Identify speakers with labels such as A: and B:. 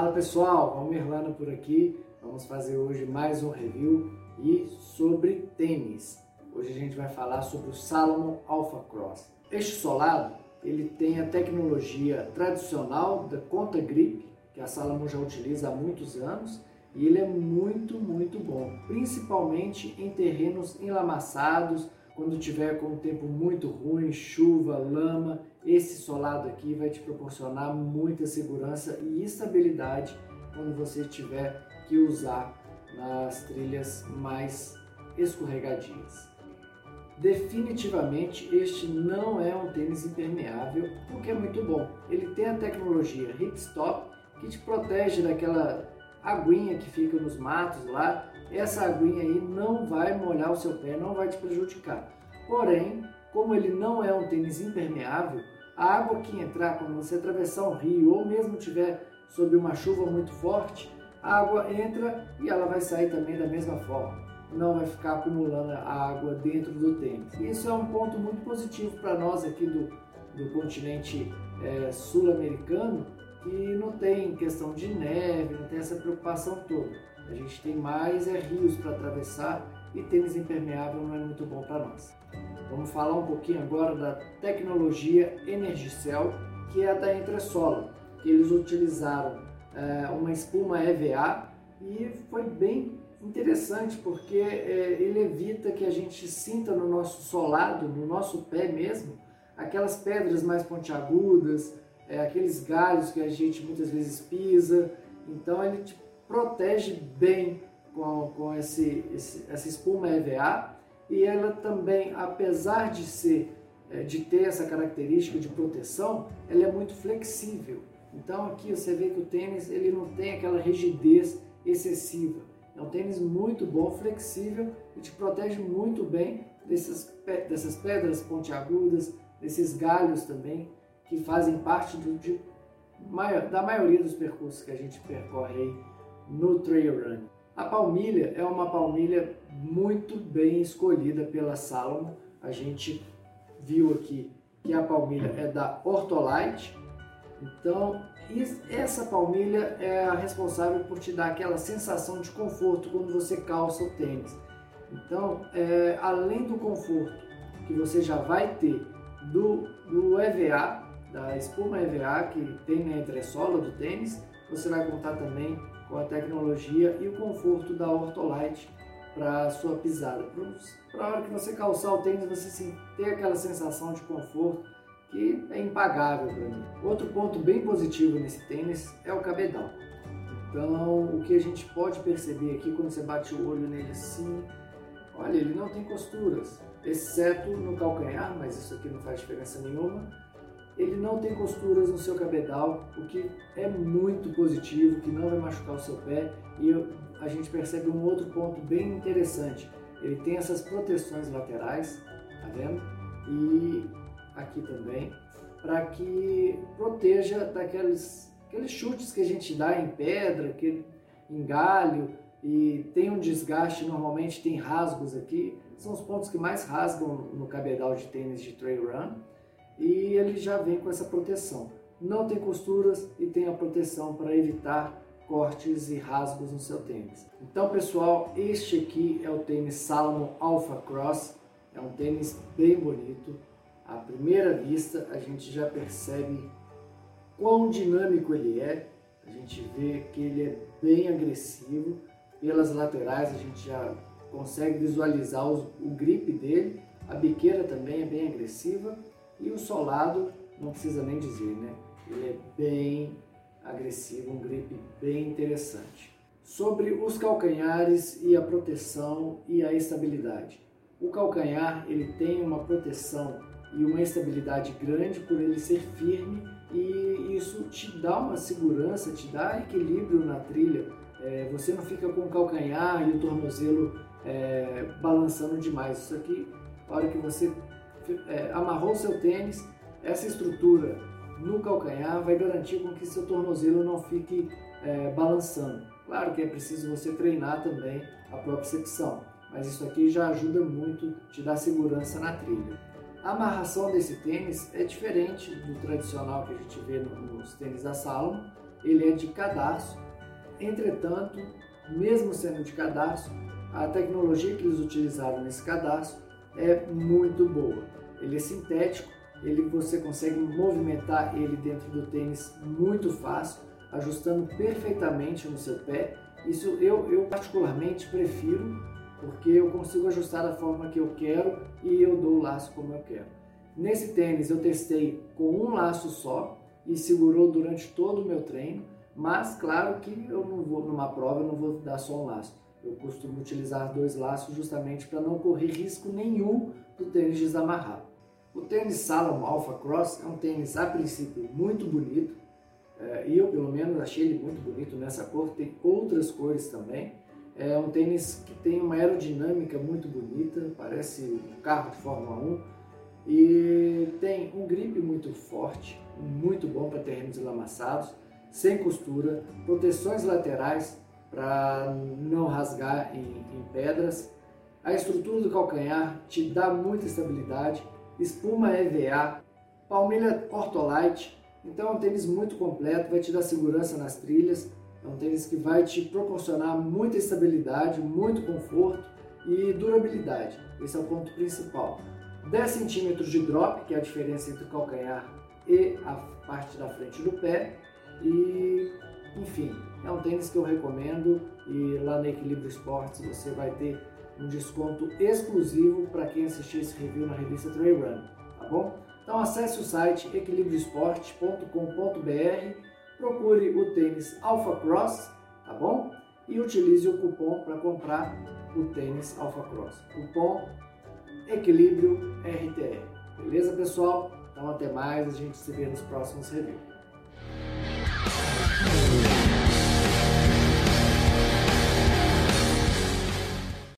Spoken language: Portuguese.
A: Fala pessoal, Valmir Lana por aqui. Vamos fazer hoje mais um review e sobre tênis. Hoje a gente vai falar sobre o Salomon Alpha Cross. Este solado ele tem a tecnologia tradicional da conta grip que a Salomon já utiliza há muitos anos e ele é muito, muito bom, principalmente em terrenos enlamaçados, quando tiver com um tempo muito ruim, chuva, lama, esse solado aqui vai te proporcionar muita segurança e estabilidade quando você tiver que usar nas trilhas mais escorregadias. Definitivamente este não é um tênis impermeável, o que é muito bom. Ele tem a tecnologia Hip Stop que te protege daquela aguinha que fica nos matos lá, essa aguinha aí não vai molhar o seu pé, não vai te prejudicar. Porém, como ele não é um tênis impermeável, a água que entrar quando você atravessar um rio ou mesmo tiver sob uma chuva muito forte, a água entra e ela vai sair também da mesma forma. Não vai ficar acumulando a água dentro do tênis. Isso é um ponto muito positivo para nós aqui do, do continente é, sul-americano, que não tem questão de neve, não tem essa preocupação toda. A gente tem mais é, rios para atravessar e tênis impermeável não é muito bom para nós. Vamos falar um pouquinho agora da tecnologia Energicell, que é da Entressola, que eles utilizaram é, uma espuma EVA e foi bem interessante porque é, ele evita que a gente sinta no nosso solado, no nosso pé mesmo, aquelas pedras mais pontiagudas, é, aqueles galhos que a gente muitas vezes pisa. Então ele te protege bem com, com esse, esse, essa espuma EVA e ela também, apesar de ser é, de ter essa característica de proteção, ela é muito flexível. Então aqui você vê que o tênis ele não tem aquela rigidez excessiva. É um tênis muito bom, flexível e te protege muito bem dessas, dessas pedras pontiagudas, desses galhos também que fazem parte do, de, da maioria dos percursos que a gente percorre no trail run. A palmilha é uma palmilha muito bem escolhida pela Salomon. A gente viu aqui que a palmilha é da Ortolite. Então, essa palmilha é a responsável por te dar aquela sensação de conforto quando você calça o tênis. Então, é, além do conforto que você já vai ter do, do EVA, da espuma EVA que tem na entressola do tênis, você vai contar também com a tecnologia e o conforto da Ortolite para a sua pisada. Para a hora que você calçar o tênis, você ter aquela sensação de conforto que é impagável para mim. Outro ponto bem positivo nesse tênis é o cabedal. Então, o que a gente pode perceber aqui quando você bate o olho nele assim, olha, ele não tem costuras, exceto no calcanhar, mas isso aqui não faz diferença nenhuma ele não tem costuras no seu cabedal, o que é muito positivo, que não vai machucar o seu pé. E a gente percebe um outro ponto bem interessante. Ele tem essas proteções laterais, tá vendo? E aqui também, para que proteja daqueles aqueles chutes que a gente dá em pedra, que, em galho, e tem um desgaste, normalmente tem rasgos aqui, são os pontos que mais rasgam no cabedal de tênis de trail run e ele já vem com essa proteção. Não tem costuras e tem a proteção para evitar cortes e rasgos no seu tênis. Então, pessoal, este aqui é o tênis Salomon Alpha Cross. É um tênis bem bonito. À primeira vista, a gente já percebe quão dinâmico ele é. A gente vê que ele é bem agressivo. Pelas laterais, a gente já consegue visualizar o grip dele. A biqueira também é bem agressiva e o solado, não precisa nem dizer, né? Ele é bem agressivo, um grip bem interessante. Sobre os calcanhares e a proteção e a estabilidade. O calcanhar ele tem uma proteção e uma estabilidade grande por ele ser firme e isso te dá uma segurança, te dá equilíbrio na trilha. É, você não fica com o calcanhar e o tornozelo é, balançando demais. Isso aqui, a hora que você é, amarrou seu tênis, essa estrutura no calcanhar vai garantir com que seu tornozelo não fique é, balançando. Claro que é preciso você treinar também a propriocepção, mas isso aqui já ajuda muito, te dá segurança na trilha. A amarração desse tênis é diferente do tradicional que a gente vê nos tênis da Salomon. ele é de cadarço. Entretanto, mesmo sendo de cadarço, a tecnologia que eles utilizaram nesse cadarço é muito boa. Ele é sintético, ele você consegue movimentar ele dentro do tênis muito fácil, ajustando perfeitamente no seu pé. Isso eu, eu particularmente prefiro porque eu consigo ajustar da forma que eu quero e eu dou o laço como eu quero. Nesse tênis eu testei com um laço só e segurou durante todo o meu treino, mas claro que eu não vou numa prova, eu não vou dar só um laço. Eu costumo utilizar dois laços justamente para não correr risco nenhum do tênis desamarrar. O tênis Salomon Alpha Cross é um tênis a princípio muito bonito, é, e eu pelo menos achei ele muito bonito nessa cor, tem outras cores também. É um tênis que tem uma aerodinâmica muito bonita, parece um carro de Fórmula 1 e tem um grip muito forte, muito bom para terrenos enlamassados, sem costura, proteções laterais para não rasgar em, em pedras. A estrutura do calcanhar te dá muita estabilidade, espuma EVA, palmilha Ortolite, então é um tênis muito completo, vai te dar segurança nas trilhas, é um tênis que vai te proporcionar muita estabilidade, muito conforto e durabilidade. Esse é o ponto principal. 10 centímetros de drop, que é a diferença entre o calcanhar e a parte da frente do pé. E, enfim, é um tênis que eu recomendo e lá na Equilíbrio Esportes você vai ter um desconto exclusivo para quem assistir esse review na revista Trail Run, tá bom? Então acesse o site equilibrioesporte.com.br procure o tênis Alpha Cross, tá bom? E utilize o cupom para comprar o tênis Alpha Cross. Cupom Equilíbrio RTR. Beleza, pessoal? Então até mais, a gente se vê nos próximos reviews.